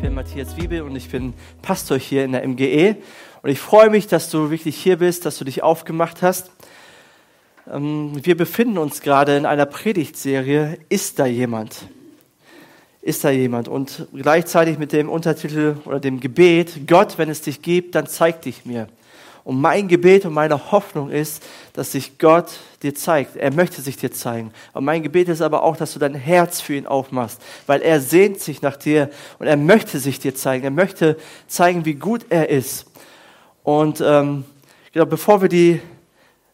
Bin Matthias Wiebel und ich bin Pastor hier in der MGE. Und ich freue mich, dass du wirklich hier bist, dass du dich aufgemacht hast. Ähm, wir befinden uns gerade in einer Predigtserie, Ist da jemand? Ist da jemand? Und gleichzeitig mit dem Untertitel oder dem Gebet, Gott, wenn es dich gibt, dann zeig dich mir. Und mein Gebet und meine Hoffnung ist, dass sich Gott dir zeigt. Er möchte sich dir zeigen. Und mein Gebet ist aber auch, dass du dein Herz für ihn aufmachst, weil er sehnt sich nach dir und er möchte sich dir zeigen. Er möchte zeigen, wie gut er ist. Und ähm, genau, bevor wir die,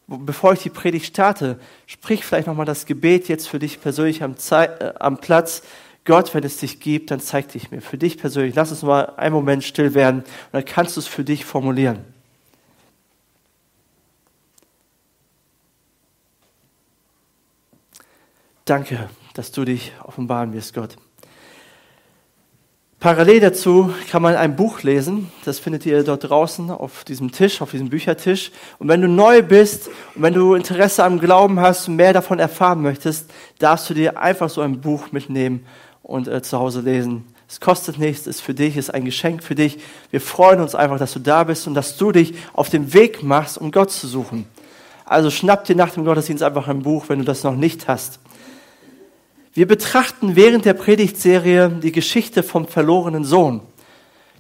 bevor ich die Predigt starte, sprich vielleicht nochmal das Gebet jetzt für dich persönlich am, Zeit, äh, am Platz. Gott, wenn es dich gibt, dann zeig dich mir. Für dich persönlich. Lass uns mal einen Moment still werden und dann kannst du es für dich formulieren. Danke, dass du dich offenbaren wirst, Gott. Parallel dazu kann man ein Buch lesen, das findet ihr dort draußen auf diesem Tisch, auf diesem Büchertisch. Und wenn du neu bist und wenn du Interesse am Glauben hast und mehr davon erfahren möchtest, darfst du dir einfach so ein Buch mitnehmen und äh, zu Hause lesen. Es kostet nichts, ist für dich, ist ein Geschenk für dich. Wir freuen uns einfach, dass du da bist und dass du dich auf den Weg machst, um Gott zu suchen. Also schnapp dir nach dem Gottesdienst einfach ein Buch, wenn du das noch nicht hast. Wir betrachten während der Predigtserie die Geschichte vom verlorenen Sohn.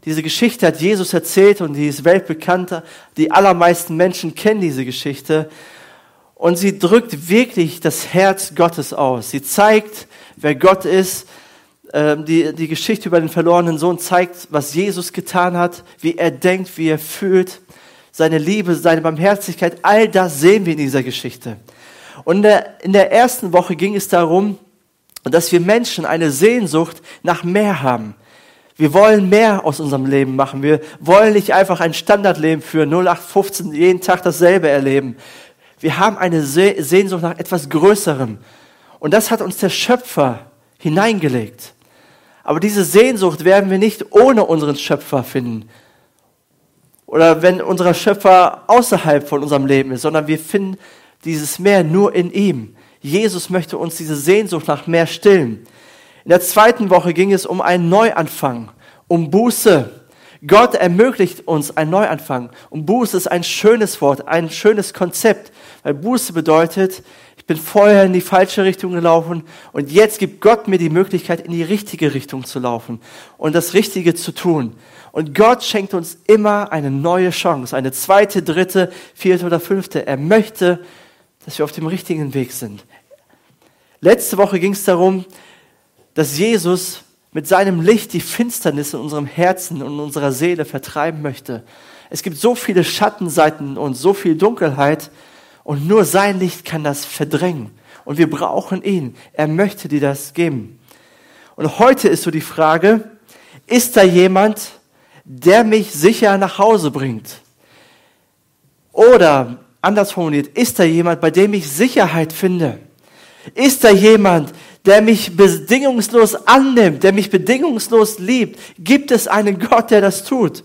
Diese Geschichte hat Jesus erzählt und die ist weltbekannt. Die allermeisten Menschen kennen diese Geschichte. Und sie drückt wirklich das Herz Gottes aus. Sie zeigt, wer Gott ist. Ähm, die, die Geschichte über den verlorenen Sohn zeigt, was Jesus getan hat, wie er denkt, wie er fühlt, seine Liebe, seine Barmherzigkeit. All das sehen wir in dieser Geschichte. Und in der, in der ersten Woche ging es darum, und dass wir Menschen eine Sehnsucht nach mehr haben. Wir wollen mehr aus unserem Leben machen. Wir wollen nicht einfach ein Standardleben für 0815 jeden Tag dasselbe erleben. Wir haben eine Sehnsucht nach etwas Größerem. Und das hat uns der Schöpfer hineingelegt. Aber diese Sehnsucht werden wir nicht ohne unseren Schöpfer finden. Oder wenn unser Schöpfer außerhalb von unserem Leben ist, sondern wir finden dieses Mehr nur in ihm. Jesus möchte uns diese Sehnsucht nach mehr stillen. In der zweiten Woche ging es um einen Neuanfang, um Buße. Gott ermöglicht uns einen Neuanfang. Und Buße ist ein schönes Wort, ein schönes Konzept, weil Buße bedeutet, ich bin vorher in die falsche Richtung gelaufen und jetzt gibt Gott mir die Möglichkeit, in die richtige Richtung zu laufen und das Richtige zu tun. Und Gott schenkt uns immer eine neue Chance, eine zweite, dritte, vierte oder fünfte. Er möchte, dass wir auf dem richtigen Weg sind. Letzte Woche ging es darum, dass Jesus mit seinem Licht die Finsternis in unserem Herzen und in unserer Seele vertreiben möchte. Es gibt so viele Schattenseiten und so viel Dunkelheit und nur sein Licht kann das verdrängen. Und wir brauchen ihn. Er möchte dir das geben. Und heute ist so die Frage, ist da jemand, der mich sicher nach Hause bringt? Oder anders formuliert, ist da jemand, bei dem ich Sicherheit finde? Ist da jemand, der mich bedingungslos annimmt, der mich bedingungslos liebt? Gibt es einen Gott, der das tut?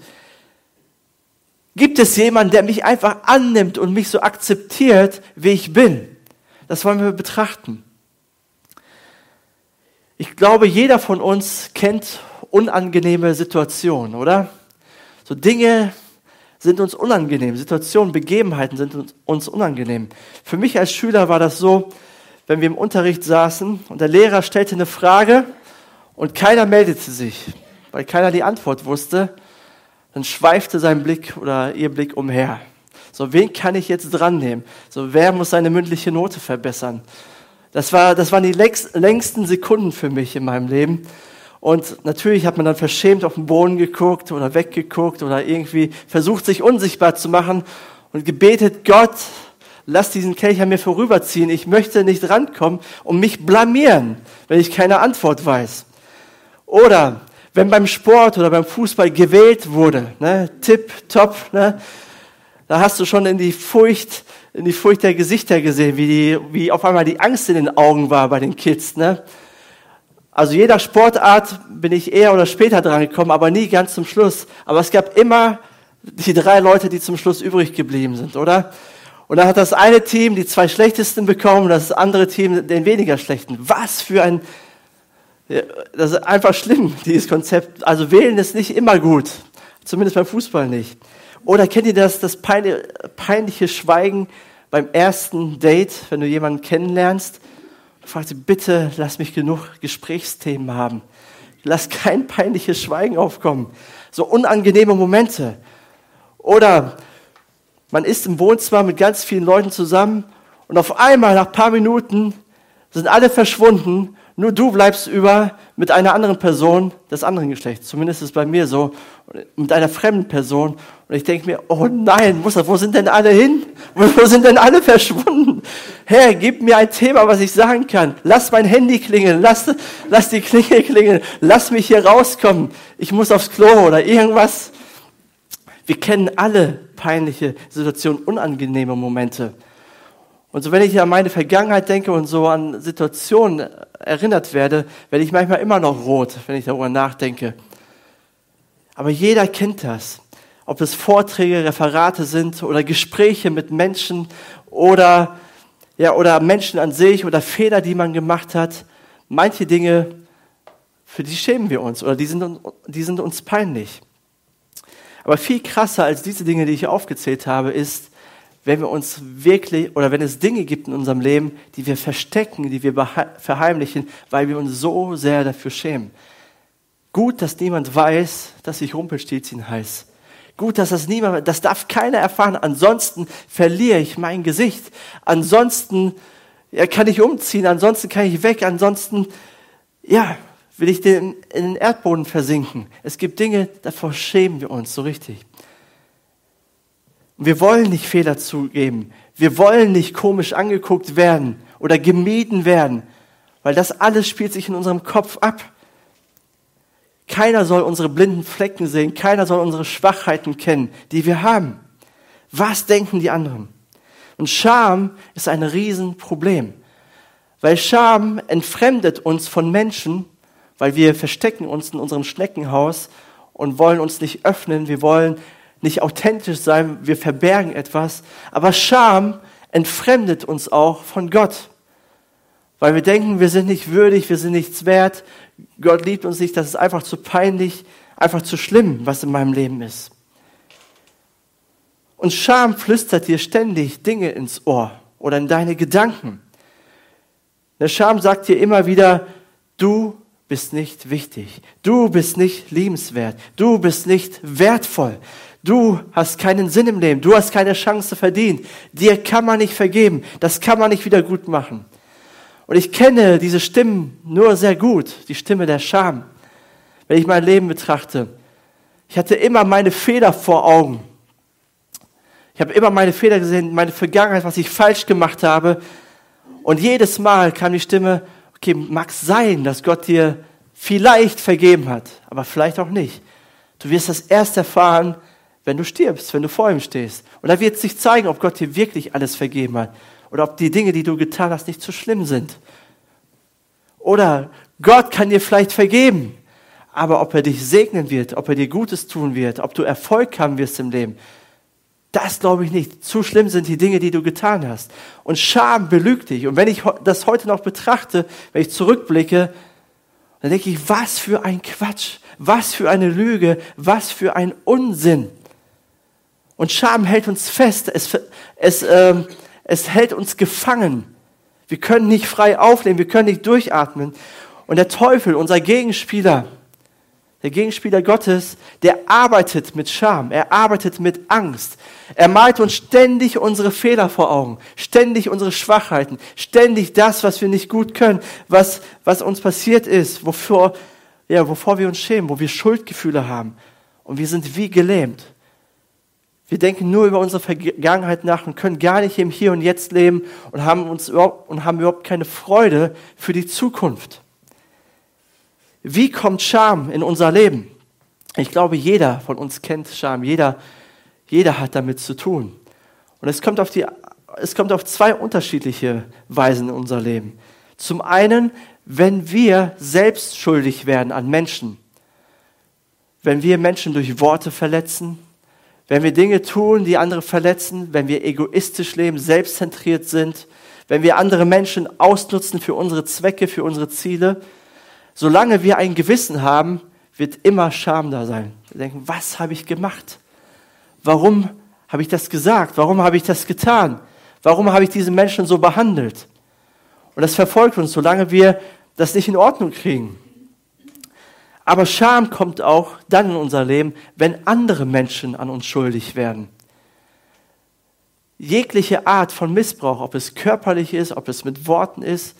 Gibt es jemanden, der mich einfach annimmt und mich so akzeptiert, wie ich bin? Das wollen wir betrachten. Ich glaube, jeder von uns kennt unangenehme Situationen, oder? So Dinge sind uns unangenehm, Situationen, Begebenheiten sind uns unangenehm. Für mich als Schüler war das so, wenn wir im Unterricht saßen und der Lehrer stellte eine Frage und keiner meldete sich, weil keiner die Antwort wusste, dann schweifte sein Blick oder ihr Blick umher. So, wen kann ich jetzt dran nehmen? So, wer muss seine mündliche Note verbessern? Das, war, das waren die längsten Sekunden für mich in meinem Leben. Und natürlich hat man dann verschämt auf den Boden geguckt oder weggeguckt oder irgendwie versucht, sich unsichtbar zu machen und gebetet, Gott, lass diesen Kelch an mir vorüberziehen. Ich möchte nicht rankommen und mich blamieren, wenn ich keine Antwort weiß. Oder wenn beim Sport oder beim Fußball gewählt wurde, ne, tipp, top, ne, da hast du schon in die Furcht, in die Furcht der Gesichter gesehen, wie, die, wie auf einmal die Angst in den Augen war bei den Kids. Ne? Also jeder Sportart bin ich eher oder später dran gekommen, aber nie ganz zum Schluss. Aber es gab immer die drei Leute, die zum Schluss übrig geblieben sind, oder? Und dann hat das eine Team die zwei schlechtesten bekommen und das andere Team den weniger schlechten. Was für ein, das ist einfach schlimm, dieses Konzept. Also wählen ist nicht immer gut. Zumindest beim Fußball nicht. Oder kennt ihr das, das peinliche Schweigen beim ersten Date, wenn du jemanden kennenlernst? Du fragst sie, bitte lass mich genug Gesprächsthemen haben. Lass kein peinliches Schweigen aufkommen. So unangenehme Momente. Oder man ist im Wohnzimmer mit ganz vielen Leuten zusammen und auf einmal nach ein paar Minuten sind alle verschwunden nur du bleibst über mit einer anderen Person des anderen Geschlechts. Zumindest ist es bei mir so. Mit einer fremden Person. Und ich denke mir, oh nein, Muster, wo sind denn alle hin? Wo sind denn alle verschwunden? Herr, gib mir ein Thema, was ich sagen kann. Lass mein Handy klingeln. Lass, lass die Klingel klingeln. Lass mich hier rauskommen. Ich muss aufs Klo oder irgendwas. Wir kennen alle peinliche Situationen, unangenehme Momente. Und so, wenn ich an meine Vergangenheit denke und so an Situationen erinnert werde, werde ich manchmal immer noch rot, wenn ich darüber nachdenke. Aber jeder kennt das. Ob es Vorträge, Referate sind oder Gespräche mit Menschen oder, ja, oder Menschen an sich oder Fehler, die man gemacht hat. Manche Dinge, für die schämen wir uns oder die sind, die sind uns peinlich. Aber viel krasser als diese Dinge, die ich aufgezählt habe, ist, wenn wir uns wirklich oder wenn es Dinge gibt in unserem Leben, die wir verstecken, die wir verheimlichen, weil wir uns so sehr dafür schämen. Gut, dass niemand weiß, dass ich Rumpelstilzchen heiße. Gut, dass das niemand, das darf keiner erfahren. Ansonsten verliere ich mein Gesicht. Ansonsten ja, kann ich umziehen. Ansonsten kann ich weg. Ansonsten, ja, will ich in den Erdboden versinken. Es gibt Dinge, davor schämen wir uns so richtig. Wir wollen nicht Fehler zugeben. Wir wollen nicht komisch angeguckt werden oder gemieden werden, weil das alles spielt sich in unserem Kopf ab. Keiner soll unsere blinden Flecken sehen, keiner soll unsere Schwachheiten kennen, die wir haben. Was denken die anderen? Und Scham ist ein Riesenproblem, weil Scham entfremdet uns von Menschen, weil wir verstecken uns in unserem Schneckenhaus und wollen uns nicht öffnen, wir wollen nicht authentisch sein, wir verbergen etwas. Aber Scham entfremdet uns auch von Gott. Weil wir denken, wir sind nicht würdig, wir sind nichts wert, Gott liebt uns nicht, das ist einfach zu peinlich, einfach zu schlimm, was in meinem Leben ist. Und Scham flüstert dir ständig Dinge ins Ohr oder in deine Gedanken. Der Scham sagt dir immer wieder, du bist nicht wichtig, du bist nicht liebenswert, du bist nicht wertvoll, Du hast keinen Sinn im Leben. Du hast keine Chance verdient. Dir kann man nicht vergeben. Das kann man nicht wieder gut machen. Und ich kenne diese Stimmen nur sehr gut. Die Stimme der Scham. Wenn ich mein Leben betrachte. Ich hatte immer meine Fehler vor Augen. Ich habe immer meine Fehler gesehen, meine Vergangenheit, was ich falsch gemacht habe. Und jedes Mal kam die Stimme, okay, mag sein, dass Gott dir vielleicht vergeben hat, aber vielleicht auch nicht. Du wirst das erst erfahren, wenn du stirbst, wenn du vor ihm stehst. Und da wird sich zeigen, ob Gott dir wirklich alles vergeben hat oder ob die Dinge, die du getan hast, nicht zu schlimm sind. Oder Gott kann dir vielleicht vergeben, aber ob er dich segnen wird, ob er dir Gutes tun wird, ob du Erfolg haben wirst im Leben, das glaube ich nicht. Zu schlimm sind die Dinge, die du getan hast. Und Scham belügt dich. Und wenn ich das heute noch betrachte, wenn ich zurückblicke, dann denke ich, was für ein Quatsch, was für eine Lüge, was für ein Unsinn. Und Scham hält uns fest, es, es, äh, es hält uns gefangen. Wir können nicht frei aufleben, wir können nicht durchatmen. Und der Teufel, unser Gegenspieler, der Gegenspieler Gottes, der arbeitet mit Scham, er arbeitet mit Angst. Er malt uns ständig unsere Fehler vor Augen, ständig unsere Schwachheiten, ständig das, was wir nicht gut können, was, was uns passiert ist, wovor, ja, wovor wir uns schämen, wo wir Schuldgefühle haben. Und wir sind wie gelähmt. Wir denken nur über unsere Vergangenheit nach und können gar nicht im Hier und Jetzt leben und haben, uns überhaupt, und haben überhaupt keine Freude für die Zukunft. Wie kommt Scham in unser Leben? Ich glaube, jeder von uns kennt Scham. Jeder, jeder hat damit zu tun. Und es kommt, auf die, es kommt auf zwei unterschiedliche Weisen in unser Leben. Zum einen, wenn wir selbst schuldig werden an Menschen. Wenn wir Menschen durch Worte verletzen, wenn wir Dinge tun, die andere verletzen, wenn wir egoistisch leben, selbstzentriert sind, wenn wir andere Menschen ausnutzen für unsere Zwecke, für unsere Ziele, solange wir ein Gewissen haben, wird immer Scham da sein. Wir denken, was habe ich gemacht? Warum habe ich das gesagt? Warum habe ich das getan? Warum habe ich diese Menschen so behandelt? Und das verfolgt uns, solange wir das nicht in Ordnung kriegen. Aber Scham kommt auch dann in unser Leben, wenn andere Menschen an uns schuldig werden. Jegliche Art von Missbrauch, ob es körperlich ist, ob es mit Worten ist,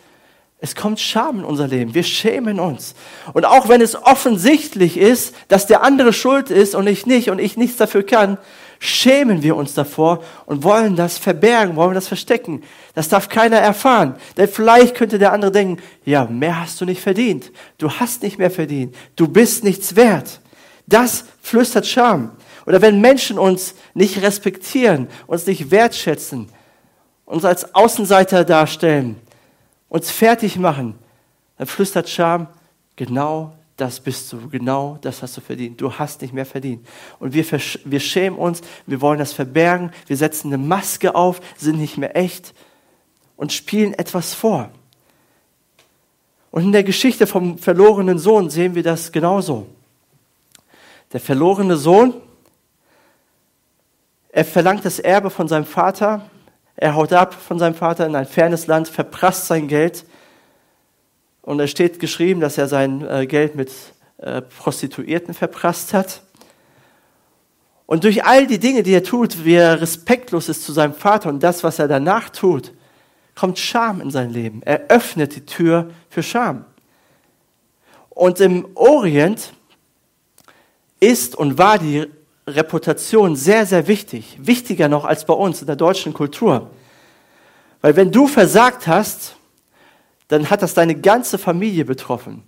es kommt Scham in unser Leben. Wir schämen uns. Und auch wenn es offensichtlich ist, dass der andere schuld ist und ich nicht und ich nichts dafür kann, schämen wir uns davor und wollen das verbergen, wollen das verstecken. Das darf keiner erfahren. Denn vielleicht könnte der andere denken, ja, mehr hast du nicht verdient. Du hast nicht mehr verdient. Du bist nichts wert. Das flüstert Scham. Oder wenn Menschen uns nicht respektieren, uns nicht wertschätzen, uns als Außenseiter darstellen, uns fertig machen, dann flüstert Scham, genau das bist du, genau das hast du verdient. Du hast nicht mehr verdient. Und wir, wir schämen uns, wir wollen das verbergen, wir setzen eine Maske auf, sind nicht mehr echt und spielen etwas vor. Und in der Geschichte vom verlorenen Sohn sehen wir das genauso. Der verlorene Sohn, er verlangt das Erbe von seinem Vater, er haut ab von seinem Vater in ein fernes Land, verprasst sein Geld. Und es steht geschrieben, dass er sein äh, Geld mit äh, Prostituierten verprasst hat. Und durch all die Dinge, die er tut, wie er respektlos ist zu seinem Vater und das, was er danach tut, kommt Scham in sein Leben. Er öffnet die Tür für Scham. Und im Orient ist und war die Reputation sehr, sehr wichtig. Wichtiger noch als bei uns in der deutschen Kultur. Weil wenn du versagt hast, dann hat das deine ganze Familie betroffen.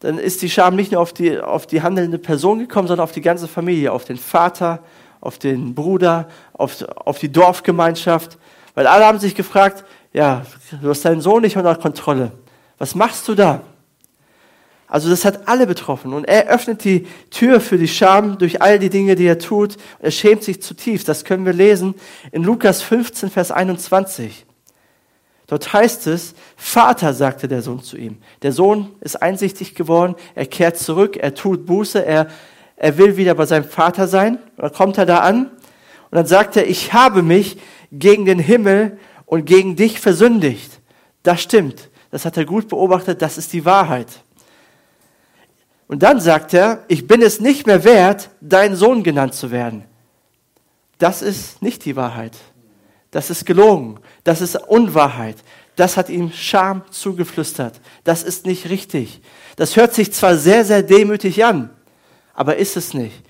Dann ist die Scham nicht nur auf die, auf die handelnde Person gekommen, sondern auf die ganze Familie, auf den Vater, auf den Bruder, auf, auf die Dorfgemeinschaft. Weil alle haben sich gefragt, ja, du hast deinen Sohn nicht unter Kontrolle. Was machst du da? Also das hat alle betroffen. Und er öffnet die Tür für die Scham durch all die Dinge, die er tut. Er schämt sich zutiefst. Das können wir lesen in Lukas 15, Vers 21. Dort heißt es, Vater, sagte der Sohn zu ihm. Der Sohn ist einsichtig geworden, er kehrt zurück, er tut Buße, er, er will wieder bei seinem Vater sein. Und dann kommt er da an und dann sagt er, ich habe mich gegen den Himmel und gegen dich versündigt. Das stimmt. Das hat er gut beobachtet, das ist die Wahrheit. Und dann sagt er, ich bin es nicht mehr wert, dein Sohn genannt zu werden. Das ist nicht die Wahrheit. Das ist gelogen. Das ist Unwahrheit. Das hat ihm Scham zugeflüstert. Das ist nicht richtig. Das hört sich zwar sehr, sehr demütig an, aber ist es nicht.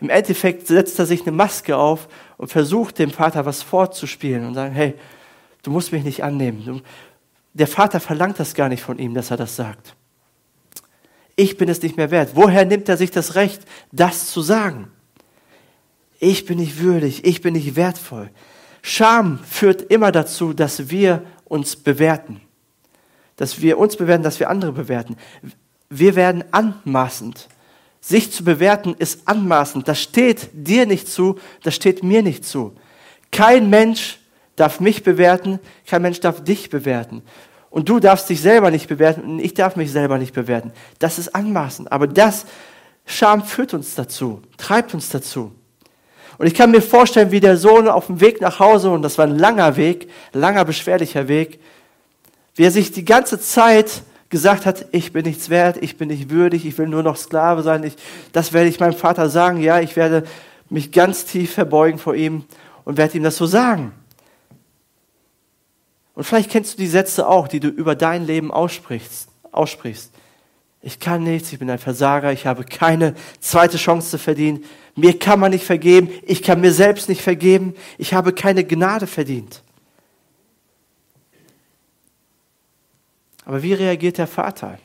Im Endeffekt setzt er sich eine Maske auf und versucht dem Vater was vorzuspielen und sagen, hey, du musst mich nicht annehmen. Der Vater verlangt das gar nicht von ihm, dass er das sagt ich bin es nicht mehr wert. Woher nimmt er sich das Recht, das zu sagen? Ich bin nicht würdig, ich bin nicht wertvoll. Scham führt immer dazu, dass wir uns bewerten. Dass wir uns bewerten, dass wir andere bewerten. Wir werden anmaßend. Sich zu bewerten ist anmaßend. Das steht dir nicht zu, das steht mir nicht zu. Kein Mensch darf mich bewerten, kein Mensch darf dich bewerten. Und du darfst dich selber nicht bewerten und ich darf mich selber nicht bewerten. Das ist anmaßend. Aber das, Scham führt uns dazu, treibt uns dazu. Und ich kann mir vorstellen, wie der Sohn auf dem Weg nach Hause, und das war ein langer Weg, langer, beschwerlicher Weg, wie er sich die ganze Zeit gesagt hat, ich bin nichts wert, ich bin nicht würdig, ich will nur noch Sklave sein. Ich, das werde ich meinem Vater sagen. Ja, ich werde mich ganz tief verbeugen vor ihm und werde ihm das so sagen. Und vielleicht kennst du die Sätze auch, die du über dein Leben aussprichst. aussprichst. Ich kann nichts, ich bin ein Versager, ich habe keine zweite Chance zu verdienen. Mir kann man nicht vergeben, ich kann mir selbst nicht vergeben, ich habe keine Gnade verdient. Aber wie reagiert der Vater?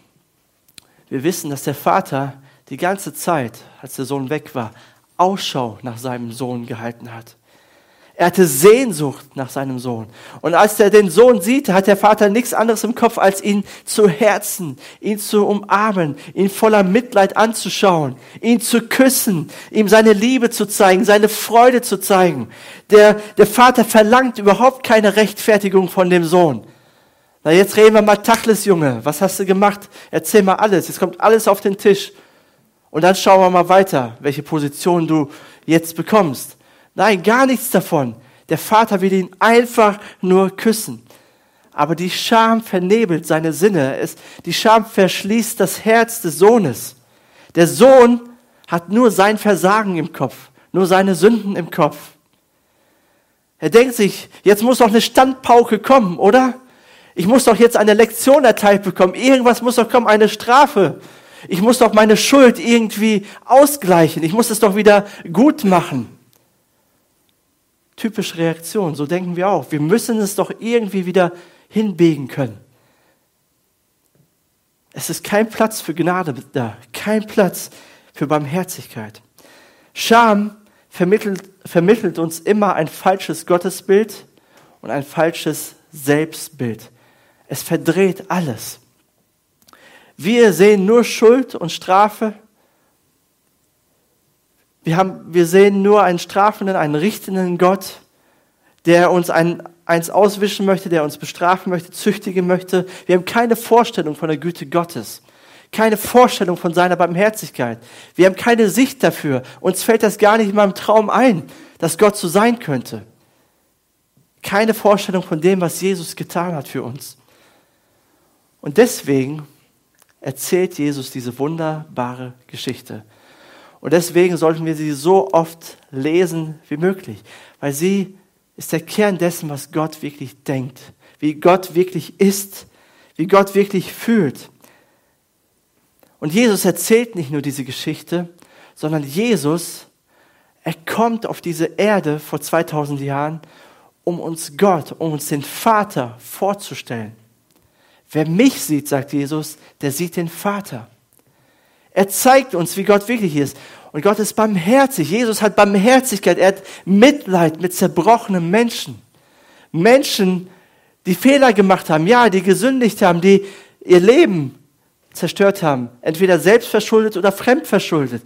Wir wissen, dass der Vater die ganze Zeit, als der Sohn weg war, Ausschau nach seinem Sohn gehalten hat. Er hatte Sehnsucht nach seinem Sohn. Und als er den Sohn sieht, hat der Vater nichts anderes im Kopf, als ihn zu Herzen, ihn zu umarmen, ihn voller Mitleid anzuschauen, ihn zu küssen, ihm seine Liebe zu zeigen, seine Freude zu zeigen. Der, der Vater verlangt überhaupt keine Rechtfertigung von dem Sohn. Na, jetzt reden wir mal Tachles, Junge. Was hast du gemacht? Erzähl mal alles. Jetzt kommt alles auf den Tisch. Und dann schauen wir mal weiter, welche Position du jetzt bekommst. Nein, gar nichts davon. Der Vater will ihn einfach nur küssen. Aber die Scham vernebelt seine Sinne. Es, die Scham verschließt das Herz des Sohnes. Der Sohn hat nur sein Versagen im Kopf, nur seine Sünden im Kopf. Er denkt sich, jetzt muss doch eine Standpauke kommen, oder? Ich muss doch jetzt eine Lektion erteilt bekommen. Irgendwas muss doch kommen, eine Strafe. Ich muss doch meine Schuld irgendwie ausgleichen. Ich muss es doch wieder gut machen typische Reaktion. So denken wir auch. Wir müssen es doch irgendwie wieder hinbiegen können. Es ist kein Platz für Gnade da, kein Platz für Barmherzigkeit. Scham vermittelt, vermittelt uns immer ein falsches Gottesbild und ein falsches Selbstbild. Es verdreht alles. Wir sehen nur Schuld und Strafe wir, haben, wir sehen nur einen strafenden, einen richtenden Gott, der uns ein, eins auswischen möchte, der uns bestrafen möchte, züchtigen möchte. Wir haben keine Vorstellung von der Güte Gottes, keine Vorstellung von seiner Barmherzigkeit. Wir haben keine Sicht dafür. Uns fällt das gar nicht mal im Traum ein, dass Gott so sein könnte. Keine Vorstellung von dem, was Jesus getan hat für uns. Und deswegen erzählt Jesus diese wunderbare Geschichte. Und deswegen sollten wir sie so oft lesen wie möglich, weil sie ist der Kern dessen, was Gott wirklich denkt, wie Gott wirklich ist, wie Gott wirklich fühlt. Und Jesus erzählt nicht nur diese Geschichte, sondern Jesus, er kommt auf diese Erde vor 2000 Jahren, um uns Gott, um uns den Vater vorzustellen. Wer mich sieht, sagt Jesus, der sieht den Vater. Er zeigt uns, wie Gott wirklich ist. Und Gott ist barmherzig. Jesus hat Barmherzigkeit. Er hat Mitleid mit zerbrochenen Menschen. Menschen, die Fehler gemacht haben, ja, die gesündigt haben, die ihr Leben zerstört haben. Entweder selbstverschuldet oder fremdverschuldet.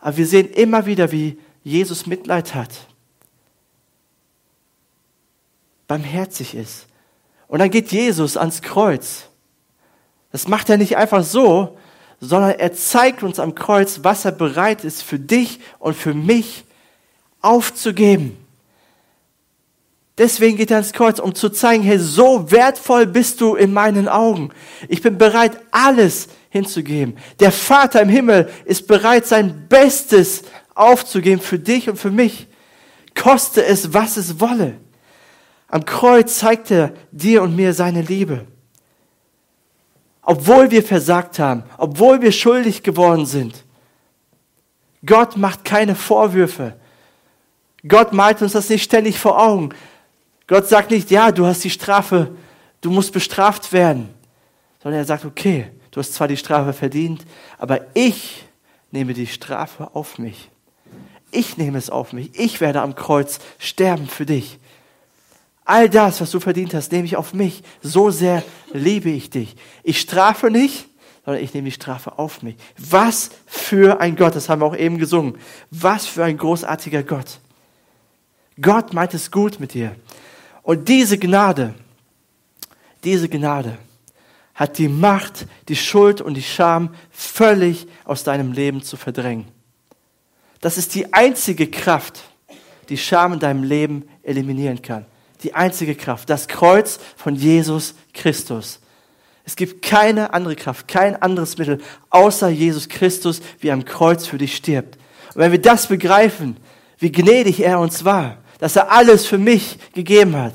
Aber wir sehen immer wieder, wie Jesus Mitleid hat. Barmherzig ist. Und dann geht Jesus ans Kreuz. Das macht er nicht einfach so, sondern er zeigt uns am Kreuz, was er bereit ist für dich und für mich aufzugeben. Deswegen geht er ans Kreuz, um zu zeigen, hey, so wertvoll bist du in meinen Augen. Ich bin bereit, alles hinzugeben. Der Vater im Himmel ist bereit, sein Bestes aufzugeben für dich und für mich. Koste es, was es wolle. Am Kreuz zeigt er dir und mir seine Liebe obwohl wir versagt haben, obwohl wir schuldig geworden sind. Gott macht keine Vorwürfe. Gott malt uns das nicht ständig vor Augen. Gott sagt nicht, ja, du hast die Strafe, du musst bestraft werden, sondern er sagt, okay, du hast zwar die Strafe verdient, aber ich nehme die Strafe auf mich. Ich nehme es auf mich. Ich werde am Kreuz sterben für dich. All das, was du verdient hast, nehme ich auf mich. So sehr liebe ich dich. Ich strafe nicht, sondern ich nehme die Strafe auf mich. Was für ein Gott, das haben wir auch eben gesungen. Was für ein großartiger Gott. Gott meint es gut mit dir. Und diese Gnade, diese Gnade hat die Macht, die Schuld und die Scham völlig aus deinem Leben zu verdrängen. Das ist die einzige Kraft, die Scham in deinem Leben eliminieren kann die einzige Kraft, das Kreuz von Jesus Christus. Es gibt keine andere Kraft, kein anderes Mittel außer Jesus Christus, wie am Kreuz für dich stirbt. Und wenn wir das begreifen, wie gnädig er uns war, dass er alles für mich gegeben hat,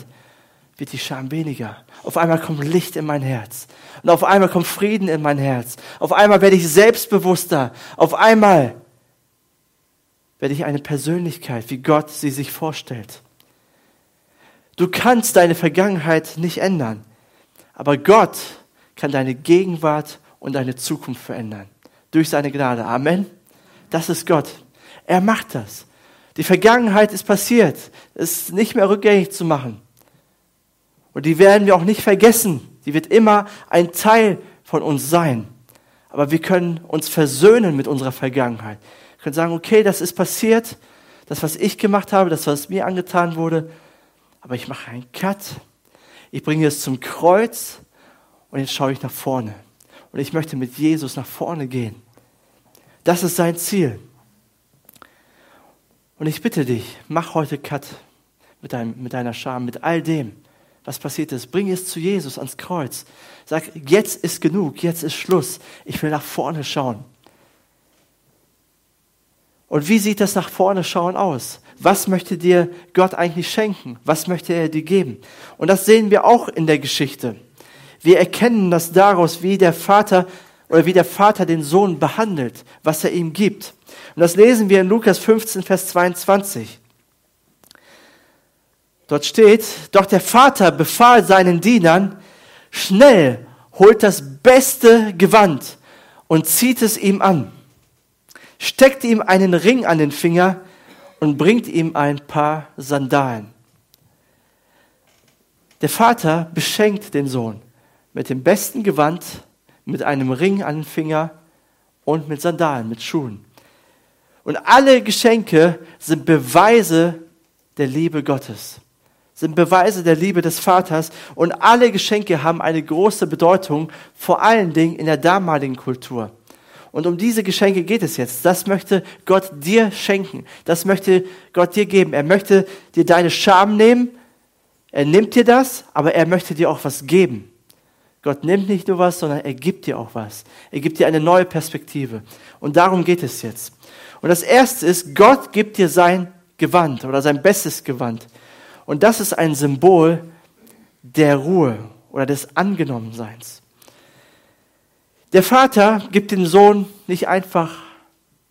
wird die Scham weniger. Auf einmal kommt Licht in mein Herz. Und auf einmal kommt Frieden in mein Herz. Auf einmal werde ich selbstbewusster. Auf einmal werde ich eine Persönlichkeit, wie Gott sie sich vorstellt. Du kannst deine Vergangenheit nicht ändern, aber Gott kann deine Gegenwart und deine Zukunft verändern. Durch seine Gnade. Amen. Das ist Gott. Er macht das. Die Vergangenheit ist passiert. Es ist nicht mehr rückgängig zu machen. Und die werden wir auch nicht vergessen. Die wird immer ein Teil von uns sein. Aber wir können uns versöhnen mit unserer Vergangenheit. Wir können sagen, okay, das ist passiert. Das, was ich gemacht habe, das, was mir angetan wurde. Aber ich mache einen Cut. Ich bringe es zum Kreuz und jetzt schaue ich nach vorne. Und ich möchte mit Jesus nach vorne gehen. Das ist sein Ziel. Und ich bitte dich, mach heute Cut mit, deinem, mit deiner Scham, mit all dem, was passiert ist. Bring es zu Jesus ans Kreuz. Sag, jetzt ist genug, jetzt ist Schluss. Ich will nach vorne schauen. Und wie sieht das nach vorne schauen aus? Was möchte dir Gott eigentlich schenken? Was möchte er dir geben? Und das sehen wir auch in der Geschichte. Wir erkennen das daraus, wie der Vater oder wie der Vater den Sohn behandelt, was er ihm gibt. Und das lesen wir in Lukas 15, Vers 22. Dort steht, doch der Vater befahl seinen Dienern, schnell holt das beste Gewand und zieht es ihm an, steckt ihm einen Ring an den Finger und bringt ihm ein paar Sandalen. Der Vater beschenkt den Sohn mit dem besten Gewand, mit einem Ring an den Finger und mit Sandalen, mit Schuhen. Und alle Geschenke sind Beweise der Liebe Gottes, sind Beweise der Liebe des Vaters. Und alle Geschenke haben eine große Bedeutung, vor allen Dingen in der damaligen Kultur. Und um diese Geschenke geht es jetzt. Das möchte Gott dir schenken. Das möchte Gott dir geben. Er möchte dir deine Scham nehmen. Er nimmt dir das, aber er möchte dir auch was geben. Gott nimmt nicht nur was, sondern er gibt dir auch was. Er gibt dir eine neue Perspektive. Und darum geht es jetzt. Und das erste ist, Gott gibt dir sein Gewand oder sein bestes Gewand. Und das ist ein Symbol der Ruhe oder des Angenommenseins. Der Vater gibt dem Sohn nicht einfach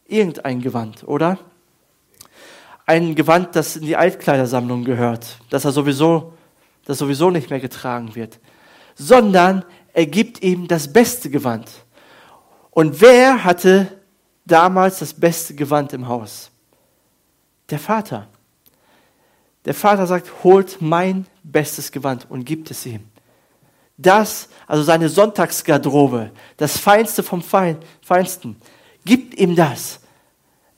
irgendein Gewand, oder? Ein Gewand, das in die Altkleidersammlung gehört, dass er sowieso, das sowieso nicht mehr getragen wird, sondern er gibt ihm das beste Gewand. Und wer hatte damals das beste Gewand im Haus? Der Vater. Der Vater sagt, holt mein bestes Gewand und gibt es ihm. Das, also seine Sonntagsgarderobe, das Feinste vom Feinsten, gibt ihm das.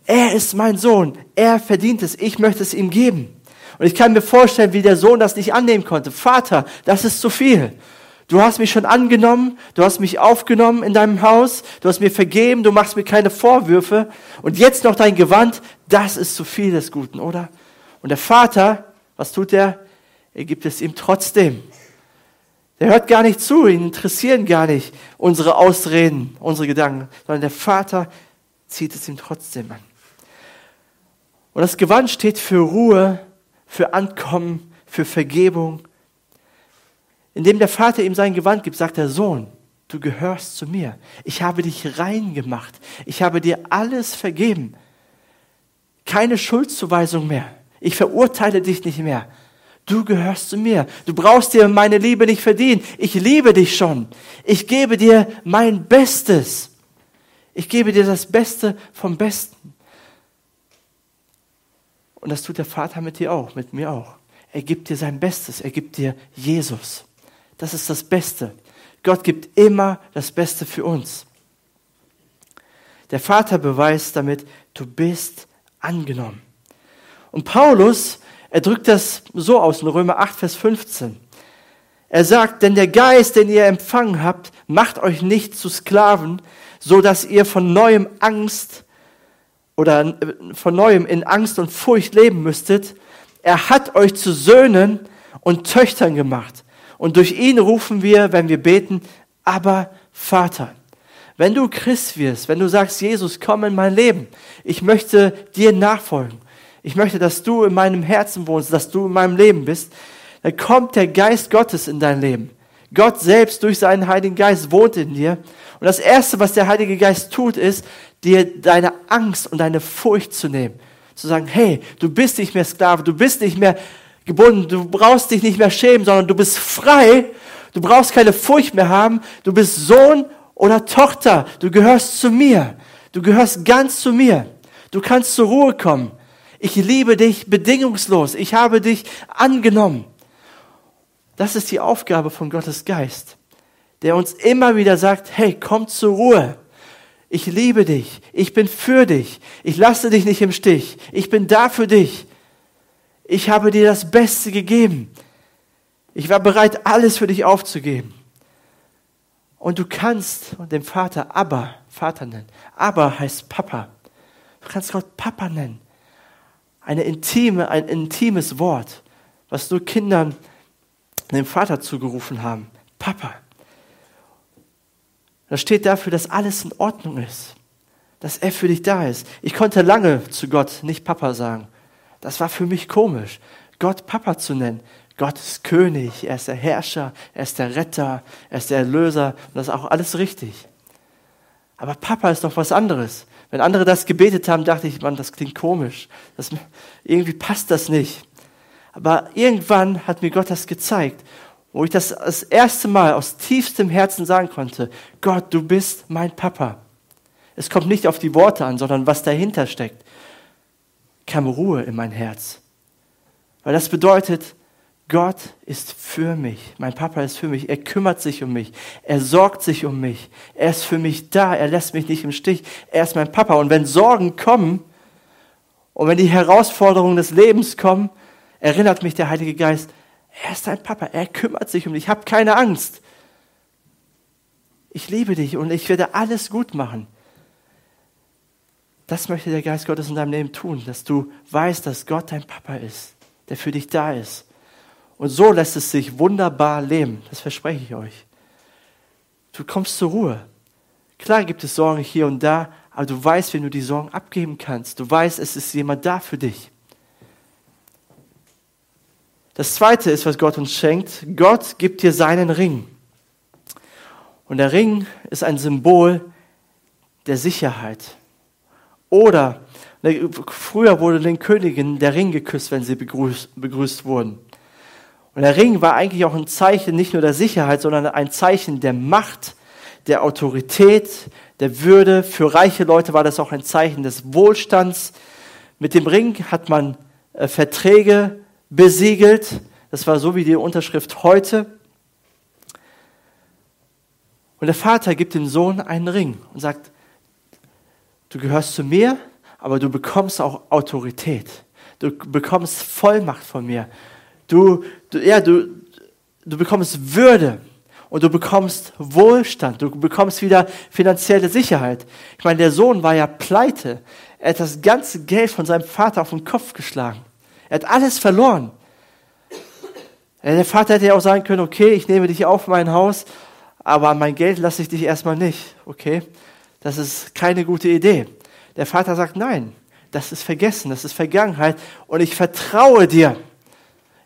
Er ist mein Sohn, er verdient es, ich möchte es ihm geben. Und ich kann mir vorstellen, wie der Sohn das nicht annehmen konnte. Vater, das ist zu viel. Du hast mich schon angenommen, du hast mich aufgenommen in deinem Haus, du hast mir vergeben, du machst mir keine Vorwürfe und jetzt noch dein Gewand, das ist zu viel des Guten, oder? Und der Vater, was tut er? Er gibt es ihm trotzdem. Der hört gar nicht zu, ihn interessieren gar nicht unsere Ausreden, unsere Gedanken, sondern der Vater zieht es ihm trotzdem an. Und das Gewand steht für Ruhe, für Ankommen, für Vergebung, indem der Vater ihm sein Gewand gibt, sagt der Sohn, du gehörst zu mir. Ich habe dich rein gemacht. Ich habe dir alles vergeben. Keine Schuldzuweisung mehr. Ich verurteile dich nicht mehr. Du gehörst zu mir. Du brauchst dir meine Liebe nicht verdienen. Ich liebe dich schon. Ich gebe dir mein Bestes. Ich gebe dir das Beste vom Besten. Und das tut der Vater mit dir auch, mit mir auch. Er gibt dir sein Bestes. Er gibt dir Jesus. Das ist das Beste. Gott gibt immer das Beste für uns. Der Vater beweist damit, du bist angenommen. Und Paulus, er drückt das so aus in Römer 8, Vers 15. Er sagt, denn der Geist, den ihr empfangen habt, macht euch nicht zu Sklaven, so dass ihr von neuem Angst oder äh, von neuem in Angst und Furcht leben müsstet. Er hat euch zu Söhnen und Töchtern gemacht. Und durch ihn rufen wir, wenn wir beten, aber Vater. Wenn du Christ wirst, wenn du sagst, Jesus, komm in mein Leben, ich möchte dir nachfolgen, ich möchte, dass du in meinem Herzen wohnst, dass du in meinem Leben bist, dann kommt der Geist Gottes in dein Leben. Gott selbst durch seinen Heiligen Geist wohnt in dir. Und das Erste, was der Heilige Geist tut, ist, dir deine Angst und deine Furcht zu nehmen. Zu sagen, hey, du bist nicht mehr Sklave, du bist nicht mehr gebunden. Du brauchst dich nicht mehr schämen, sondern du bist frei. Du brauchst keine Furcht mehr haben. Du bist Sohn Oder Tochter, du gehörst zu mir. Du gehörst ganz zu mir. Du kannst zur Ruhe kommen. Ich liebe dich bedingungslos. Ich habe dich angenommen. Das ist die Aufgabe von Gottes Geist, der uns immer wieder sagt, hey, komm zur Ruhe. Ich liebe dich. Ich bin für dich. Ich lasse dich nicht im Stich. Ich bin da für dich. Ich habe dir das Beste gegeben. Ich war bereit, alles für dich aufzugeben. Und du kannst den Vater Abba, Vater nennen. Abba heißt Papa. Du kannst Gott Papa nennen. Eine intime, ein intimes Wort, was nur Kindern dem Vater zugerufen haben. Papa. Das steht dafür, dass alles in Ordnung ist. Dass er für dich da ist. Ich konnte lange zu Gott nicht Papa sagen. Das war für mich komisch, Gott Papa zu nennen. Gott ist König, er ist der Herrscher, er ist der Retter, er ist der Erlöser und das ist auch alles richtig. Aber Papa ist doch was anderes. Wenn andere das gebetet haben, dachte ich, Mann, das klingt komisch. Das, irgendwie passt das nicht. Aber irgendwann hat mir Gott das gezeigt, wo ich das das erste Mal aus tiefstem Herzen sagen konnte, Gott, du bist mein Papa. Es kommt nicht auf die Worte an, sondern was dahinter steckt. Kam Ruhe in mein Herz. Weil das bedeutet, Gott ist für mich. Mein Papa ist für mich. Er kümmert sich um mich. Er sorgt sich um mich. Er ist für mich da. Er lässt mich nicht im Stich. Er ist mein Papa. Und wenn Sorgen kommen und wenn die Herausforderungen des Lebens kommen, erinnert mich der Heilige Geist, er ist dein Papa. Er kümmert sich um dich. Hab keine Angst. Ich liebe dich und ich werde alles gut machen. Das möchte der Geist Gottes in deinem Leben tun, dass du weißt, dass Gott dein Papa ist, der für dich da ist. Und so lässt es sich wunderbar leben, das verspreche ich euch. Du kommst zur Ruhe. Klar gibt es Sorgen hier und da, aber du weißt, wenn du die Sorgen abgeben kannst. Du weißt, es ist jemand da für dich. Das zweite ist, was Gott uns schenkt. Gott gibt dir seinen Ring. Und der Ring ist ein Symbol der Sicherheit. Oder ne, früher wurde den Königen der Ring geküsst, wenn sie begrüßt, begrüßt wurden. Und der Ring war eigentlich auch ein Zeichen nicht nur der Sicherheit, sondern ein Zeichen der Macht, der Autorität, der Würde. Für reiche Leute war das auch ein Zeichen des Wohlstands. Mit dem Ring hat man äh, Verträge besiegelt. Das war so wie die Unterschrift heute. Und der Vater gibt dem Sohn einen Ring und sagt, du gehörst zu mir, aber du bekommst auch Autorität. Du bekommst Vollmacht von mir. Du, du, ja, du, du bekommst Würde und du bekommst Wohlstand. Du bekommst wieder finanzielle Sicherheit. Ich meine, der Sohn war ja pleite. Er hat das ganze Geld von seinem Vater auf den Kopf geschlagen. Er hat alles verloren. Der Vater hätte ja auch sagen können, okay, ich nehme dich auf mein Haus, aber mein Geld lasse ich dich erstmal nicht. Okay, das ist keine gute Idee. Der Vater sagt, nein, das ist vergessen, das ist Vergangenheit und ich vertraue dir.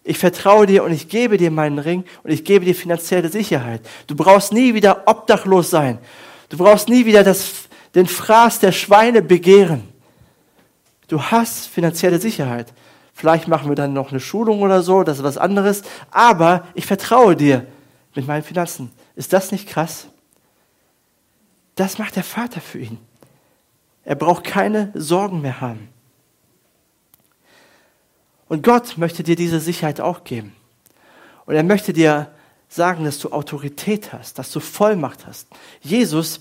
Ich vertraue dir und ich gebe dir meinen Ring und ich gebe dir finanzielle Sicherheit. Du brauchst nie wieder obdachlos sein. Du brauchst nie wieder das, den Fraß der Schweine begehren. Du hast finanzielle Sicherheit. Vielleicht machen wir dann noch eine Schulung oder so, das ist was anderes. Aber ich vertraue dir mit meinen Finanzen. Ist das nicht krass? Das macht der Vater für ihn. Er braucht keine Sorgen mehr haben. Und Gott möchte dir diese Sicherheit auch geben. Und er möchte dir sagen, dass du Autorität hast, dass du Vollmacht hast. Jesus,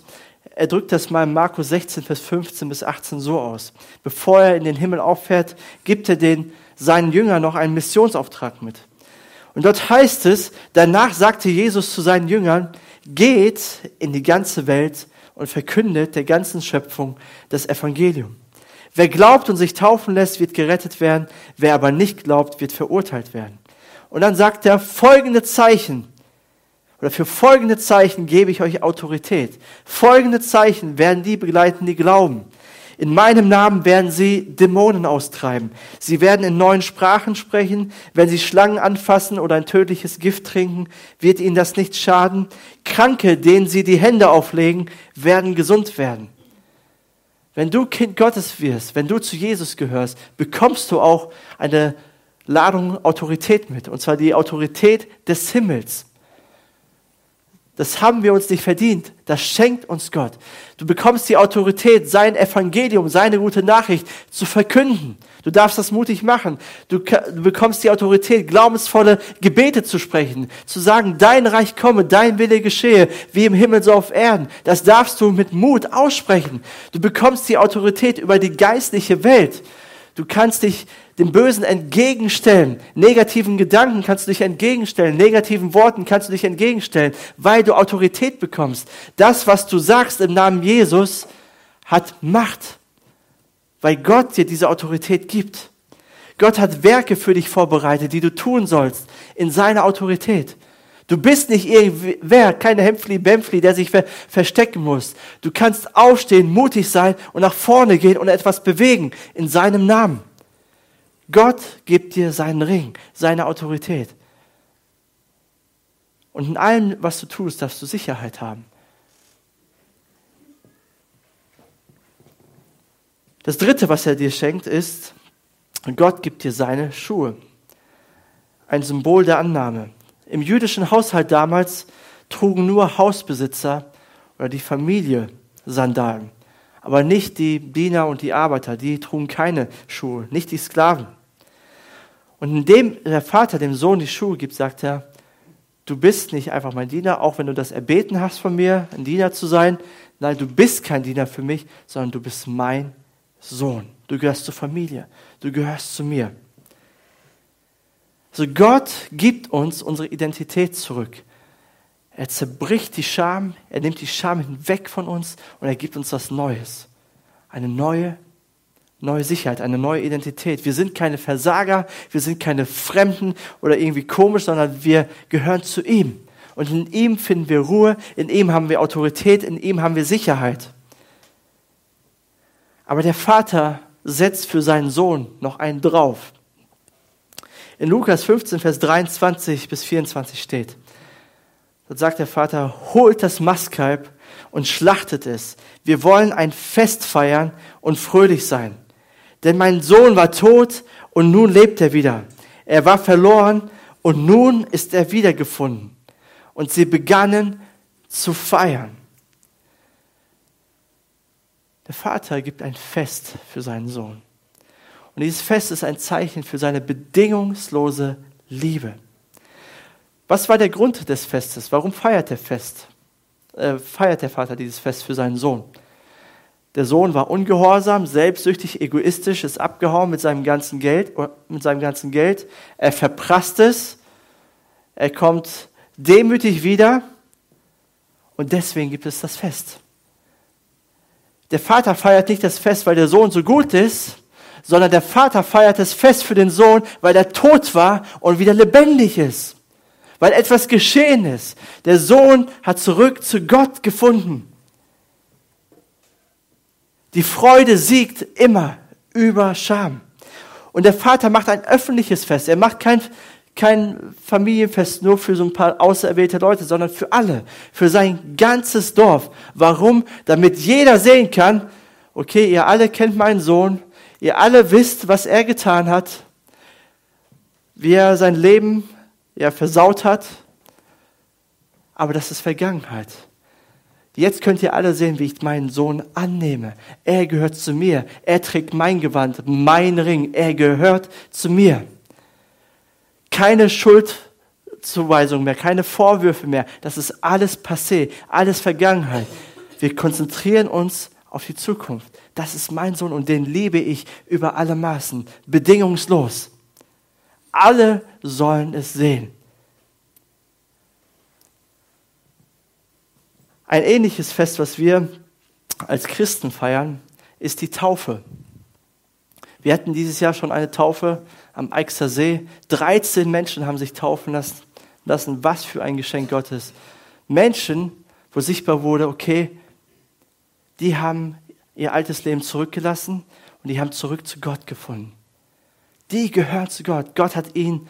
er drückt das mal in Markus 16, Vers 15 bis 18 so aus. Bevor er in den Himmel auffährt, gibt er den seinen Jüngern noch einen Missionsauftrag mit. Und dort heißt es, danach sagte Jesus zu seinen Jüngern, geht in die ganze Welt und verkündet der ganzen Schöpfung das Evangelium. Wer glaubt und sich taufen lässt, wird gerettet werden. Wer aber nicht glaubt, wird verurteilt werden. Und dann sagt er folgende Zeichen. Oder für folgende Zeichen gebe ich euch Autorität. Folgende Zeichen werden die begleiten, die glauben. In meinem Namen werden sie Dämonen austreiben. Sie werden in neuen Sprachen sprechen. Wenn sie Schlangen anfassen oder ein tödliches Gift trinken, wird ihnen das nicht schaden. Kranke, denen sie die Hände auflegen, werden gesund werden. Wenn du Kind Gottes wirst, wenn du zu Jesus gehörst, bekommst du auch eine Ladung Autorität mit. Und zwar die Autorität des Himmels. Das haben wir uns nicht verdient. Das schenkt uns Gott. Du bekommst die Autorität, sein Evangelium, seine gute Nachricht zu verkünden. Du darfst das mutig machen. Du, du, bekommst die Autorität, glaubensvolle Gebete zu sprechen, zu sagen, dein Reich komme, dein Wille geschehe, wie im Himmel so auf Erden. Das darfst du mit Mut aussprechen. Du bekommst die Autorität über die geistliche Welt. Du kannst dich dem Bösen entgegenstellen. Negativen Gedanken kannst du dich entgegenstellen. Negativen Worten kannst du dich entgegenstellen, weil du Autorität bekommst. Das, was du sagst im Namen Jesus, hat Macht, weil Gott dir diese Autorität gibt. Gott hat Werke für dich vorbereitet, die du tun sollst, in seiner Autorität. Du bist nicht irgendwer, keine Hempfli-Bempfli, der sich ver verstecken muss. Du kannst aufstehen, mutig sein und nach vorne gehen und etwas bewegen in seinem Namen. Gott gibt dir seinen Ring, seine Autorität. Und in allem, was du tust, darfst du Sicherheit haben. Das Dritte, was er dir schenkt, ist, Gott gibt dir seine Schuhe. Ein Symbol der Annahme. Im jüdischen Haushalt damals trugen nur Hausbesitzer oder die Familie Sandalen, aber nicht die Diener und die Arbeiter, die trugen keine Schuhe, nicht die Sklaven. Und indem der Vater dem Sohn die Schuhe gibt, sagt er, du bist nicht einfach mein Diener, auch wenn du das erbeten hast von mir, ein Diener zu sein. Nein, du bist kein Diener für mich, sondern du bist mein Sohn. Du gehörst zur Familie. Du gehörst zu mir. Also Gott gibt uns unsere Identität zurück. Er zerbricht die Scham, er nimmt die Scham hinweg von uns und er gibt uns was Neues. Eine neue, neue Sicherheit, eine neue Identität. Wir sind keine Versager, wir sind keine Fremden oder irgendwie komisch, sondern wir gehören zu ihm. Und in ihm finden wir Ruhe, in ihm haben wir Autorität, in ihm haben wir Sicherheit. Aber der Vater setzt für seinen Sohn noch einen drauf. In Lukas 15, Vers 23 bis 24 steht, dort sagt der Vater, holt das Mastkalb und schlachtet es. Wir wollen ein Fest feiern und fröhlich sein. Denn mein Sohn war tot und nun lebt er wieder. Er war verloren und nun ist er wiedergefunden. Und sie begannen zu feiern. Der Vater gibt ein Fest für seinen Sohn. Und dieses Fest ist ein Zeichen für seine bedingungslose Liebe. Was war der Grund des Festes? Warum feiert der Fest? Äh, feiert der Vater dieses Fest für seinen Sohn? Der Sohn war ungehorsam, selbstsüchtig, egoistisch, ist abgehauen mit seinem ganzen Geld, mit seinem ganzen Geld. Er verprasst es. Er kommt demütig wieder. Und deswegen gibt es das Fest. Der Vater feiert nicht das Fest, weil der Sohn so gut ist, sondern der Vater feiert das Fest für den Sohn, weil er tot war und wieder lebendig ist. Weil etwas geschehen ist. Der Sohn hat zurück zu Gott gefunden. Die Freude siegt immer über Scham. Und der Vater macht ein öffentliches Fest. Er macht kein, kein Familienfest nur für so ein paar auserwählte Leute, sondern für alle, für sein ganzes Dorf. Warum? Damit jeder sehen kann, okay, ihr alle kennt meinen Sohn, Ihr alle wisst, was er getan hat, wie er sein Leben ja, versaut hat. Aber das ist Vergangenheit. Jetzt könnt ihr alle sehen, wie ich meinen Sohn annehme. Er gehört zu mir. Er trägt mein Gewand, mein Ring. Er gehört zu mir. Keine Schuldzuweisung mehr, keine Vorwürfe mehr. Das ist alles passé, alles Vergangenheit. Wir konzentrieren uns auf die Zukunft das ist mein Sohn und den liebe ich über alle Maßen, bedingungslos. Alle sollen es sehen. Ein ähnliches Fest, was wir als Christen feiern, ist die Taufe. Wir hatten dieses Jahr schon eine Taufe am Eichster See. 13 Menschen haben sich taufen lassen. Was für ein Geschenk Gottes. Menschen, wo sichtbar wurde, okay, die haben ihr altes Leben zurückgelassen und die haben zurück zu Gott gefunden. Die gehören zu Gott. Gott hat ihnen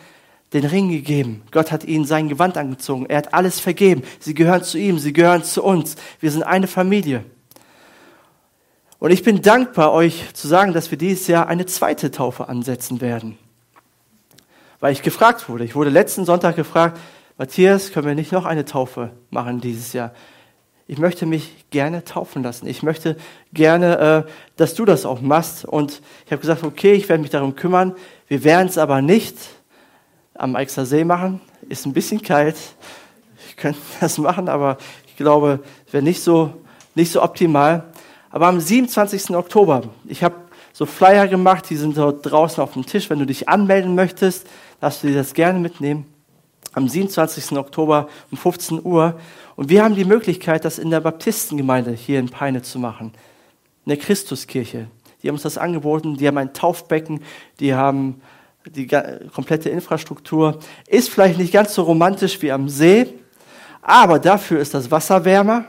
den Ring gegeben. Gott hat ihnen sein Gewand angezogen. Er hat alles vergeben. Sie gehören zu ihm. Sie gehören zu uns. Wir sind eine Familie. Und ich bin dankbar, euch zu sagen, dass wir dieses Jahr eine zweite Taufe ansetzen werden. Weil ich gefragt wurde. Ich wurde letzten Sonntag gefragt, Matthias, können wir nicht noch eine Taufe machen dieses Jahr? Ich möchte mich gerne taufen lassen. Ich möchte gerne, äh, dass du das auch machst. Und ich habe gesagt, okay, ich werde mich darum kümmern. Wir werden es aber nicht am Eichser See machen. Ist ein bisschen kalt. Ich könnte das machen, aber ich glaube, es wäre nicht so, nicht so optimal. Aber am 27. Oktober, ich habe so Flyer gemacht, die sind dort draußen auf dem Tisch. Wenn du dich anmelden möchtest, darfst du dir das gerne mitnehmen. Am 27. Oktober um 15 Uhr. Und wir haben die Möglichkeit, das in der Baptistengemeinde hier in Peine zu machen. In der Christuskirche. Die haben uns das angeboten. Die haben ein Taufbecken. Die haben die komplette Infrastruktur. Ist vielleicht nicht ganz so romantisch wie am See. Aber dafür ist das Wasser wärmer.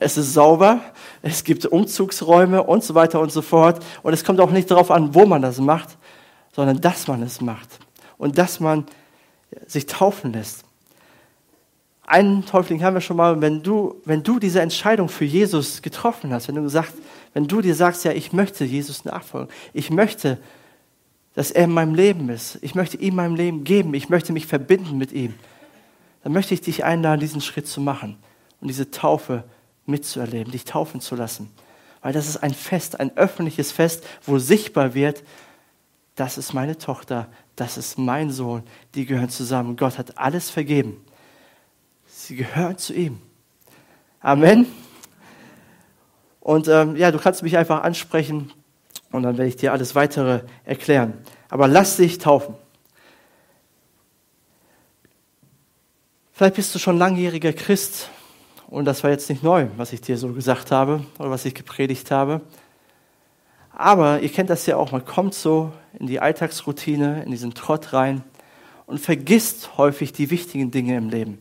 Es ist sauber es gibt Umzugsräume und so weiter und so fort. Und es kommt auch nicht darauf an, wo man das macht, sondern dass man es macht und dass man sich taufen lässt. Einen Täufling haben wir schon mal, wenn du, wenn du diese Entscheidung für Jesus getroffen hast, wenn du gesagt, wenn du dir sagst, ja, ich möchte Jesus nachfolgen, ich möchte, dass er in meinem Leben ist, ich möchte ihm mein Leben geben, ich möchte mich verbinden mit ihm, dann möchte ich dich einladen, diesen Schritt zu machen und diese Taufe mitzuerleben, dich taufen zu lassen. Weil das ist ein Fest, ein öffentliches Fest, wo sichtbar wird, das ist meine Tochter, das ist mein Sohn, die gehören zusammen. Gott hat alles vergeben. Sie gehören zu ihm. Amen. Und ähm, ja, du kannst mich einfach ansprechen und dann werde ich dir alles weitere erklären. Aber lass dich taufen. Vielleicht bist du schon langjähriger Christ und das war jetzt nicht neu, was ich dir so gesagt habe oder was ich gepredigt habe. Aber ihr kennt das ja auch, man kommt so in die Alltagsroutine, in diesen Trott rein und vergisst häufig die wichtigen Dinge im Leben.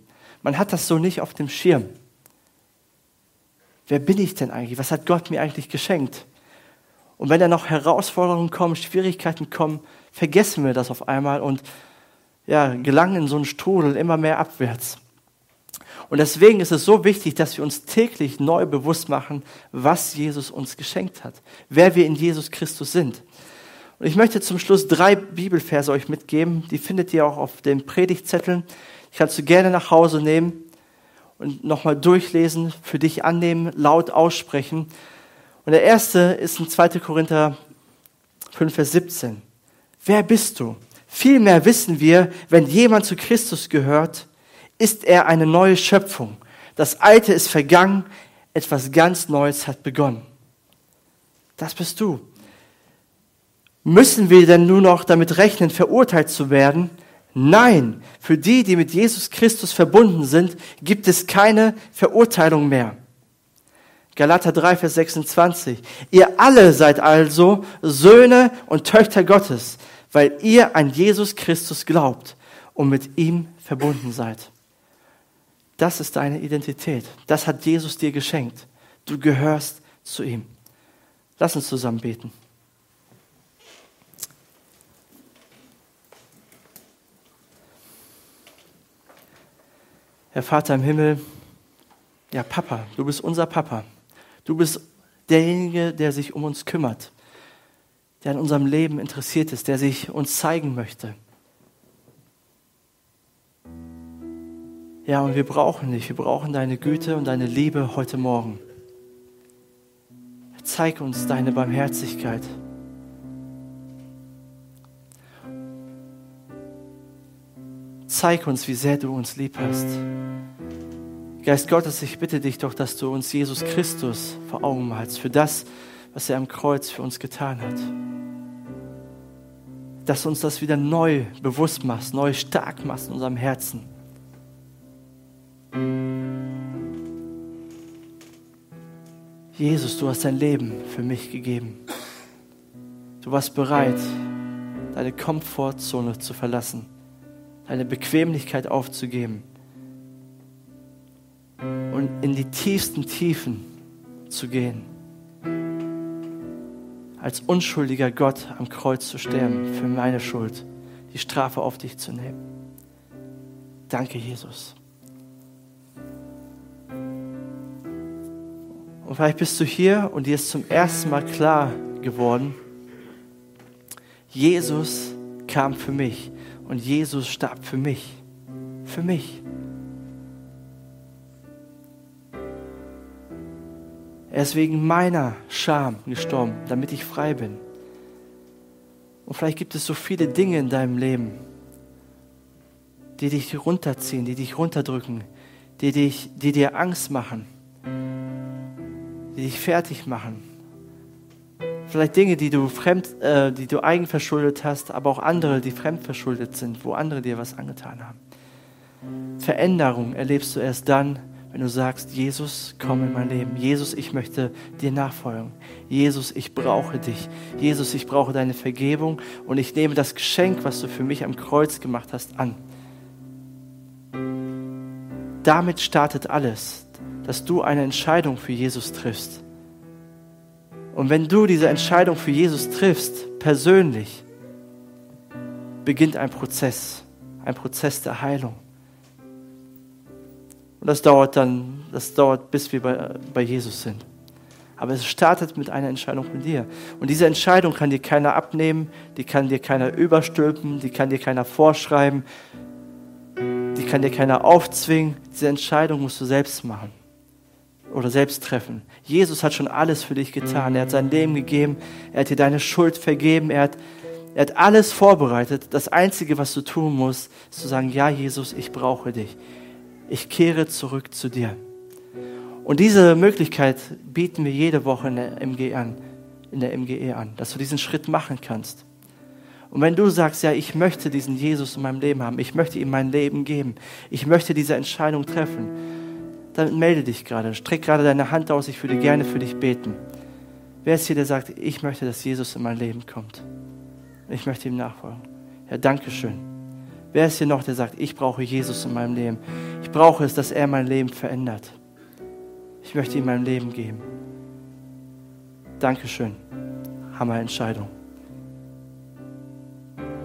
Man hat das so nicht auf dem Schirm. Wer bin ich denn eigentlich? Was hat Gott mir eigentlich geschenkt? Und wenn dann noch Herausforderungen kommen, Schwierigkeiten kommen, vergessen wir das auf einmal und ja, gelangen in so einen Strudel immer mehr abwärts. Und deswegen ist es so wichtig, dass wir uns täglich neu bewusst machen, was Jesus uns geschenkt hat, wer wir in Jesus Christus sind. Und ich möchte zum Schluss drei Bibelverse euch mitgeben, die findet ihr auch auf den Predigtzetteln. Kannst du gerne nach Hause nehmen und nochmal durchlesen, für dich annehmen, laut aussprechen. Und der erste ist in 2. Korinther 5, Vers 17. Wer bist du? Vielmehr wissen wir, wenn jemand zu Christus gehört, ist er eine neue Schöpfung. Das Alte ist vergangen, etwas ganz Neues hat begonnen. Das bist du. Müssen wir denn nur noch damit rechnen, verurteilt zu werden? Nein, für die, die mit Jesus Christus verbunden sind, gibt es keine Verurteilung mehr. Galater 3, Vers 26. Ihr alle seid also Söhne und Töchter Gottes, weil ihr an Jesus Christus glaubt und mit ihm verbunden seid. Das ist deine Identität. Das hat Jesus dir geschenkt. Du gehörst zu ihm. Lass uns zusammen beten. Herr Vater im Himmel, ja Papa, du bist unser Papa. Du bist derjenige, der sich um uns kümmert, der an unserem Leben interessiert ist, der sich uns zeigen möchte. Ja, und wir brauchen dich. Wir brauchen deine Güte und deine Liebe heute Morgen. Zeig uns deine Barmherzigkeit. Zeig uns, wie sehr du uns lieb hast. Geist Gottes, ich bitte dich doch, dass du uns Jesus Christus vor Augen malst für das, was er am Kreuz für uns getan hat. Dass du uns das wieder neu bewusst machst, neu stark machst in unserem Herzen. Jesus, du hast dein Leben für mich gegeben. Du warst bereit, deine Komfortzone zu verlassen, deine Bequemlichkeit aufzugeben und in die tiefsten Tiefen zu gehen. Als unschuldiger Gott am Kreuz zu sterben für meine Schuld, die Strafe auf dich zu nehmen. Danke, Jesus. Und vielleicht bist du hier und dir ist zum ersten Mal klar geworden, Jesus kam für mich und Jesus starb für mich. Für mich. Er ist wegen meiner Scham gestorben, damit ich frei bin. Und vielleicht gibt es so viele Dinge in deinem Leben, die dich runterziehen, die dich runterdrücken, die, dich, die dir Angst machen, die dich fertig machen. Vielleicht Dinge, die du fremd, äh, die du eigenverschuldet hast, aber auch andere, die fremdverschuldet sind, wo andere dir was angetan haben. Veränderung erlebst du erst dann, wenn du sagst, Jesus, komm in mein Leben. Jesus, ich möchte dir nachfolgen. Jesus, ich brauche dich. Jesus, ich brauche deine Vergebung und ich nehme das Geschenk, was du für mich am Kreuz gemacht hast, an. Damit startet alles, dass du eine Entscheidung für Jesus triffst. Und wenn du diese Entscheidung für Jesus triffst, persönlich, beginnt ein Prozess, ein Prozess der Heilung. Und das dauert dann, das dauert, bis wir bei, bei Jesus sind. Aber es startet mit einer Entscheidung von dir. Und diese Entscheidung kann dir keiner abnehmen, die kann dir keiner überstülpen, die kann dir keiner vorschreiben, die kann dir keiner aufzwingen. Diese Entscheidung musst du selbst machen oder selbst treffen. Jesus hat schon alles für dich getan. Er hat sein Leben gegeben, er hat dir deine Schuld vergeben, er hat, er hat alles vorbereitet. Das Einzige, was du tun musst, ist zu sagen, ja Jesus, ich brauche dich ich kehre zurück zu dir. Und diese Möglichkeit bieten wir jede Woche in der MGE an, in der MGE an, dass du diesen Schritt machen kannst. Und wenn du sagst, ja, ich möchte diesen Jesus in meinem Leben haben, ich möchte ihm mein Leben geben, ich möchte diese Entscheidung treffen, dann melde dich gerade, streck gerade deine Hand aus, ich würde gerne für dich beten. Wer ist hier, der sagt, ich möchte, dass Jesus in mein Leben kommt? Ich möchte ihm nachfolgen. Ja, danke schön. Wer ist hier noch, der sagt, ich brauche Jesus in meinem Leben? Ich brauche es, dass er mein Leben verändert. Ich möchte ihm mein Leben geben. Dankeschön. Hammer-Entscheidung.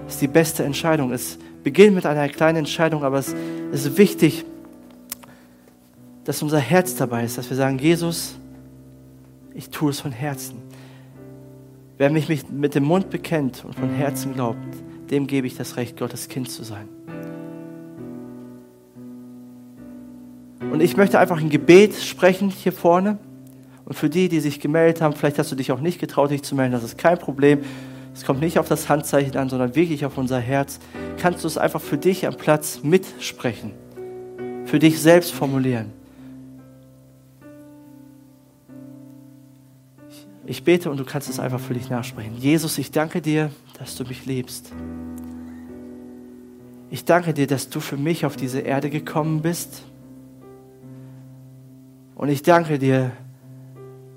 Das ist die beste Entscheidung. Es beginnt mit einer kleinen Entscheidung, aber es ist wichtig, dass unser Herz dabei ist, dass wir sagen, Jesus, ich tue es von Herzen. Wer mich mit dem Mund bekennt und von Herzen glaubt, dem gebe ich das Recht, Gottes Kind zu sein. Und ich möchte einfach ein Gebet sprechen hier vorne. Und für die, die sich gemeldet haben, vielleicht hast du dich auch nicht getraut, dich zu melden, das ist kein Problem. Es kommt nicht auf das Handzeichen an, sondern wirklich auf unser Herz. Kannst du es einfach für dich am Platz mitsprechen, für dich selbst formulieren. Ich bete und du kannst es einfach für dich nachsprechen. Jesus, ich danke dir, dass du mich liebst. Ich danke dir, dass du für mich auf diese Erde gekommen bist. Und ich danke dir,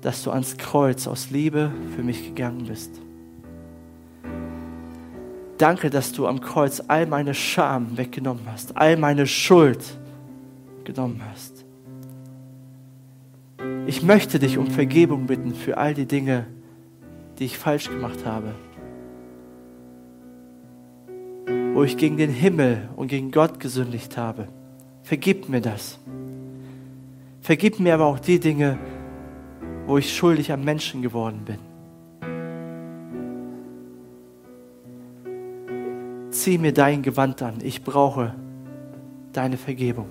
dass du ans Kreuz aus Liebe für mich gegangen bist. Danke, dass du am Kreuz all meine Scham weggenommen hast, all meine Schuld genommen hast. Ich möchte dich um Vergebung bitten für all die Dinge, die ich falsch gemacht habe wo ich gegen den Himmel und gegen Gott gesündigt habe. Vergib mir das. Vergib mir aber auch die Dinge, wo ich schuldig am Menschen geworden bin. Zieh mir dein Gewand an. Ich brauche deine Vergebung.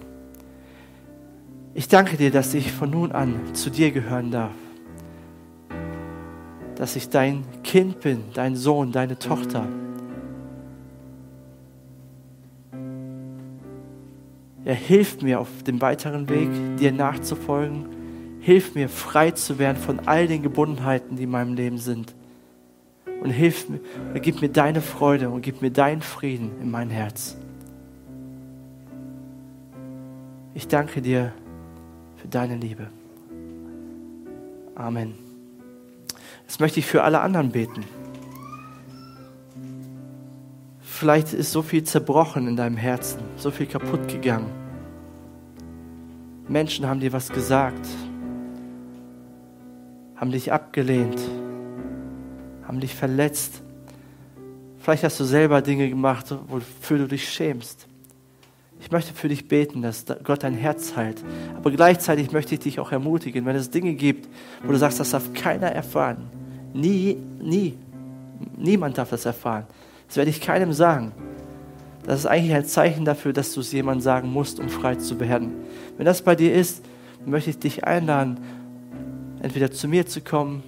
Ich danke dir, dass ich von nun an zu dir gehören darf. Dass ich dein Kind bin, dein Sohn, deine Tochter. Ja, hilf mir auf dem weiteren Weg, dir nachzufolgen. Hilf mir, frei zu werden von all den Gebundenheiten, die in meinem Leben sind. Und hilf mir, und gib mir deine Freude und gib mir deinen Frieden in mein Herz. Ich danke dir für deine Liebe. Amen. Jetzt möchte ich für alle anderen beten. Vielleicht ist so viel zerbrochen in deinem Herzen, so viel kaputt gegangen. Menschen haben dir was gesagt, haben dich abgelehnt, haben dich verletzt. Vielleicht hast du selber Dinge gemacht, wofür du dich schämst. Ich möchte für dich beten, dass Gott dein Herz heilt. Aber gleichzeitig möchte ich dich auch ermutigen, wenn es Dinge gibt, wo du sagst, das darf keiner erfahren. Nie, nie. Niemand darf das erfahren. Das werde ich keinem sagen. Das ist eigentlich ein Zeichen dafür, dass du es jemandem sagen musst, um frei zu werden. Wenn das bei dir ist, möchte ich dich einladen, entweder zu mir zu kommen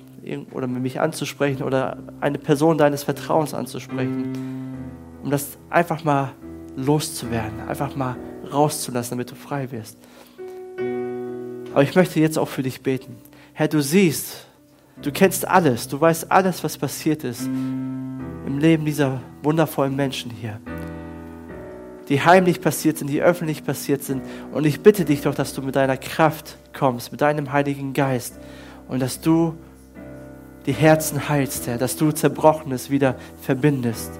oder mich anzusprechen oder eine Person deines Vertrauens anzusprechen, um das einfach mal loszuwerden, einfach mal rauszulassen, damit du frei wirst. Aber ich möchte jetzt auch für dich beten. Herr, du siehst, du kennst alles, du weißt alles, was passiert ist im Leben dieser wundervollen Menschen hier die heimlich passiert sind, die öffentlich passiert sind. Und ich bitte dich doch, dass du mit deiner Kraft kommst, mit deinem Heiligen Geist und dass du die Herzen heilst, Herr, dass du Zerbrochenes wieder verbindest.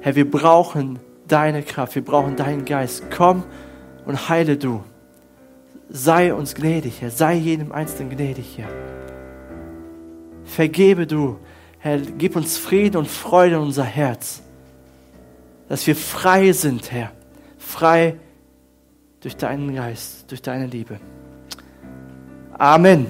Herr, wir brauchen deine Kraft, wir brauchen deinen Geist. Komm und heile du. Sei uns gnädig, Herr, sei jedem Einzelnen gnädig, Herr. Vergebe du, Herr, gib uns Frieden und Freude in unser Herz dass wir frei sind, Herr. Frei durch deinen Geist, durch deine Liebe. Amen.